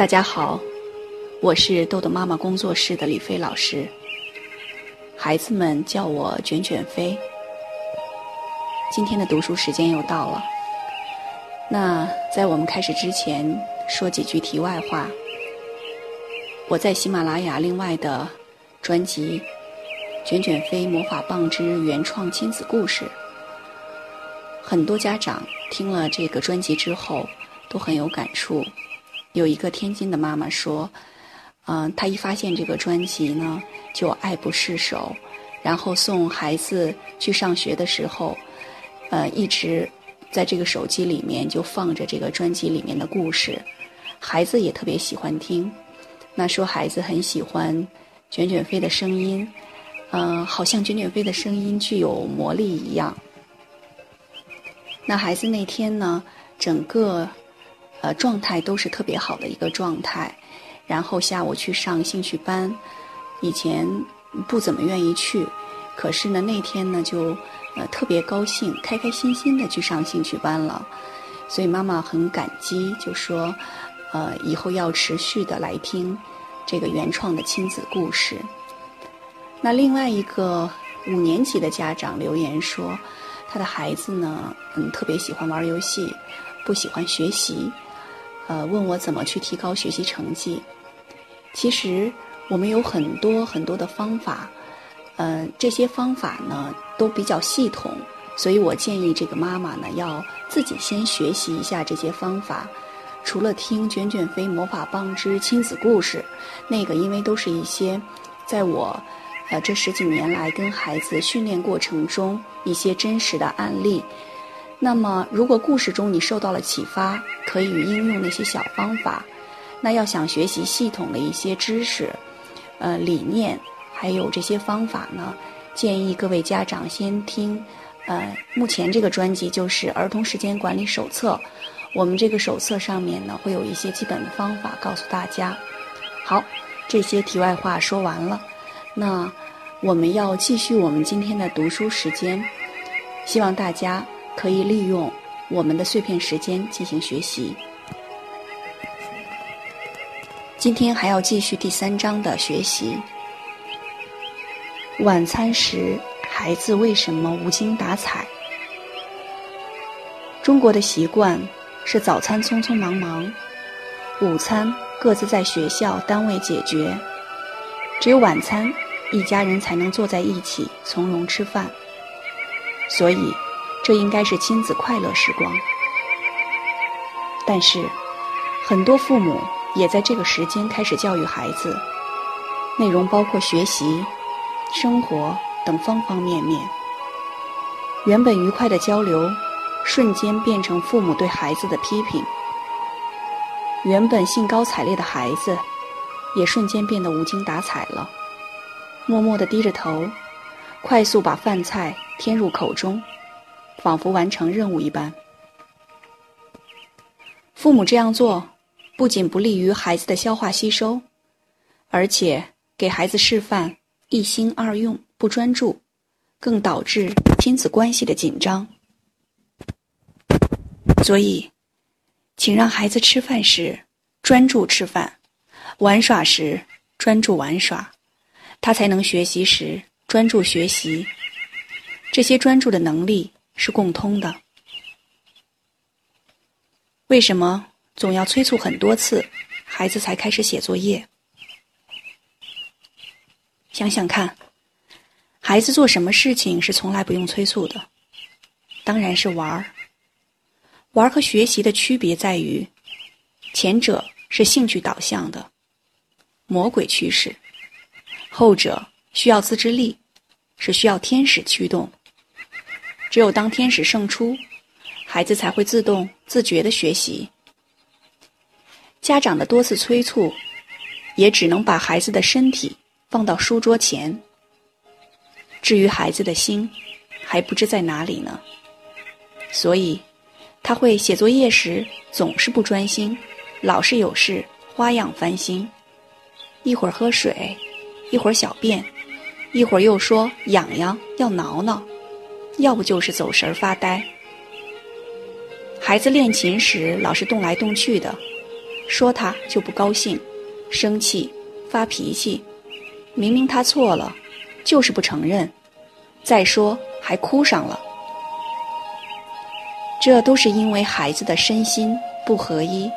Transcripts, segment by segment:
大家好，我是豆豆妈妈工作室的李飞老师。孩子们叫我卷卷飞。今天的读书时间又到了。那在我们开始之前，说几句题外话。我在喜马拉雅另外的专辑《卷卷飞魔法棒之原创亲子故事》，很多家长听了这个专辑之后都很有感触。有一个天津的妈妈说：“嗯，她一发现这个专辑呢，就爱不释手。然后送孩子去上学的时候，呃，一直在这个手机里面就放着这个专辑里面的故事，孩子也特别喜欢听。那说孩子很喜欢卷卷飞的声音，嗯，好像卷卷飞的声音具有魔力一样。那孩子那天呢，整个。”呃，状态都是特别好的一个状态，然后下午去上兴趣班，以前不怎么愿意去，可是呢那天呢就呃特别高兴，开开心心的去上兴趣班了，所以妈妈很感激，就说呃以后要持续的来听这个原创的亲子故事。那另外一个五年级的家长留言说，他的孩子呢嗯特别喜欢玩游戏，不喜欢学习。呃，问我怎么去提高学习成绩？其实我们有很多很多的方法，呃，这些方法呢都比较系统，所以我建议这个妈妈呢要自己先学习一下这些方法。除了听卷卷飞魔法棒之亲子故事，那个因为都是一些在我呃这十几年来跟孩子训练过程中一些真实的案例。那么，如果故事中你受到了启发，可以应用那些小方法。那要想学习系统的一些知识、呃理念，还有这些方法呢，建议各位家长先听。呃，目前这个专辑就是《儿童时间管理手册》，我们这个手册上面呢会有一些基本的方法告诉大家。好，这些题外话说完了，那我们要继续我们今天的读书时间，希望大家。可以利用我们的碎片时间进行学习。今天还要继续第三章的学习。晚餐时，孩子为什么无精打采？中国的习惯是早餐匆匆忙忙，午餐各自在学校、单位解决，只有晚餐一家人才能坐在一起从容吃饭。所以。这应该是亲子快乐时光，但是很多父母也在这个时间开始教育孩子，内容包括学习、生活等方方面面。原本愉快的交流，瞬间变成父母对孩子的批评；原本兴高采烈的孩子，也瞬间变得无精打采了，默默地低着头，快速把饭菜添入口中。仿佛完成任务一般。父母这样做，不仅不利于孩子的消化吸收，而且给孩子示范一心二用、不专注，更导致亲子关系的紧张。所以，请让孩子吃饭时专注吃饭，玩耍时专注玩耍，他才能学习时专注学习。这些专注的能力。是共通的。为什么总要催促很多次，孩子才开始写作业？想想看，孩子做什么事情是从来不用催促的？当然是玩儿。玩儿和学习的区别在于，前者是兴趣导向的，魔鬼驱使；后者需要自制力，是需要天使驱动。只有当天使胜出，孩子才会自动自觉的学习。家长的多次催促，也只能把孩子的身体放到书桌前。至于孩子的心，还不知在哪里呢。所以，他会写作业时总是不专心，老是有事花样翻新，一会儿喝水，一会儿小便，一会儿又说痒痒要挠挠。要不就是走神发呆。孩子练琴时老是动来动去的，说他就不高兴、生气、发脾气，明明他错了，就是不承认，再说还哭上了。这都是因为孩子的身心不合一，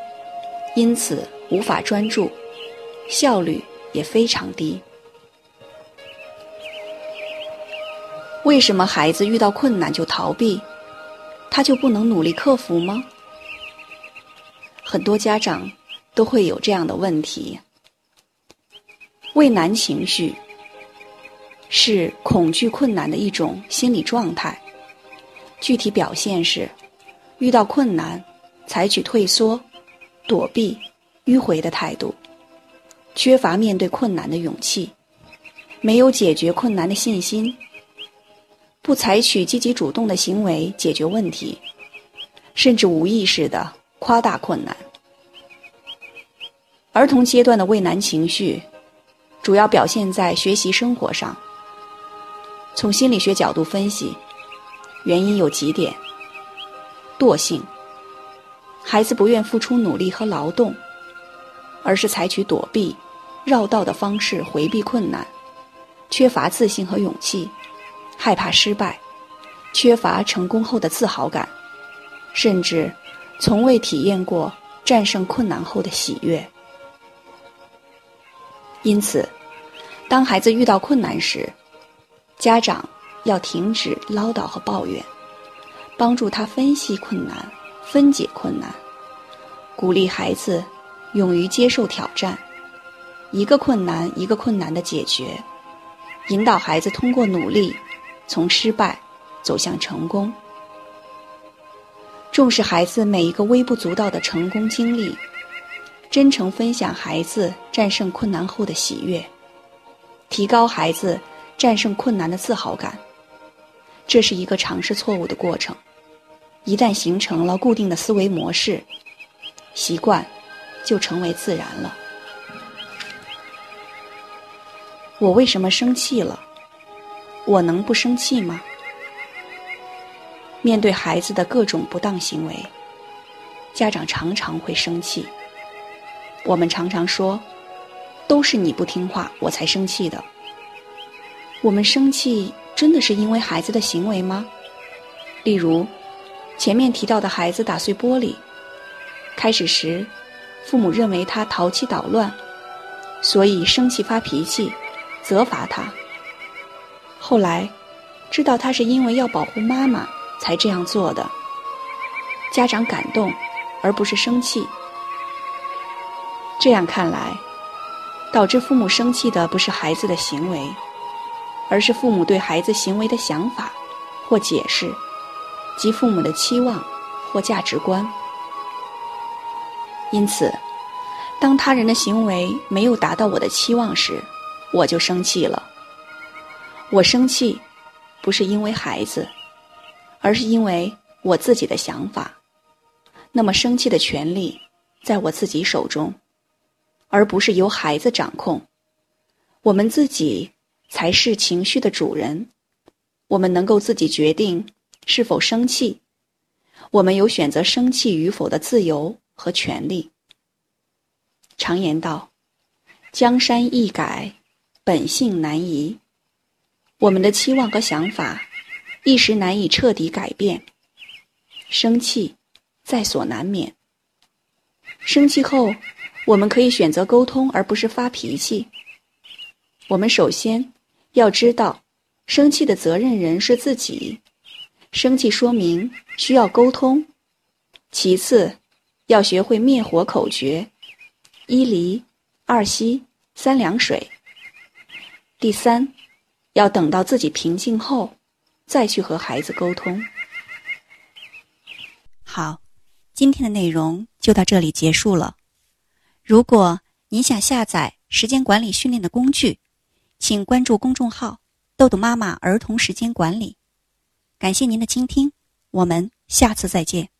因此无法专注，效率也非常低。为什么孩子遇到困难就逃避，他就不能努力克服吗？很多家长都会有这样的问题。畏难情绪是恐惧困难的一种心理状态，具体表现是。遇到困难，采取退缩、躲避、迂回的态度，缺乏面对困难的勇气，没有解决困难的信心，不采取积极主动的行为解决问题，甚至无意识的夸大困难。儿童阶段的畏难情绪，主要表现在学习生活上。从心理学角度分析，原因有几点。惰性，孩子不愿付出努力和劳动，而是采取躲避、绕道的方式回避困难，缺乏自信和勇气，害怕失败，缺乏成功后的自豪感，甚至从未体验过战胜困难后的喜悦。因此，当孩子遇到困难时，家长要停止唠叨和抱怨。帮助他分析困难、分解困难，鼓励孩子勇于接受挑战，一个困难一个困难的解决，引导孩子通过努力从失败走向成功。重视孩子每一个微不足道的成功经历，真诚分享孩子战胜困难后的喜悦，提高孩子战胜困难的自豪感。这是一个尝试错误的过程，一旦形成了固定的思维模式，习惯就成为自然了。我为什么生气了？我能不生气吗？面对孩子的各种不当行为，家长常常会生气。我们常常说，都是你不听话，我才生气的。我们生气。真的是因为孩子的行为吗？例如，前面提到的孩子打碎玻璃，开始时，父母认为他淘气捣乱，所以生气发脾气，责罚他。后来，知道他是因为要保护妈妈才这样做的，家长感动，而不是生气。这样看来，导致父母生气的不是孩子的行为。而是父母对孩子行为的想法或解释，及父母的期望或价值观。因此，当他人的行为没有达到我的期望时，我就生气了。我生气，不是因为孩子，而是因为我自己的想法。那么，生气的权利在我自己手中，而不是由孩子掌控。我们自己。才是情绪的主人，我们能够自己决定是否生气，我们有选择生气与否的自由和权利。常言道：“江山易改，本性难移。”我们的期望和想法一时难以彻底改变，生气在所难免。生气后，我们可以选择沟通，而不是发脾气。我们首先。要知道，生气的责任人是自己。生气说明需要沟通。其次，要学会灭火口诀：一离，二吸，三凉水。第三，要等到自己平静后，再去和孩子沟通。好，今天的内容就到这里结束了。如果您想下载时间管理训练的工具，请关注公众号“豆豆妈妈儿童时间管理”。感谢您的倾听，我们下次再见。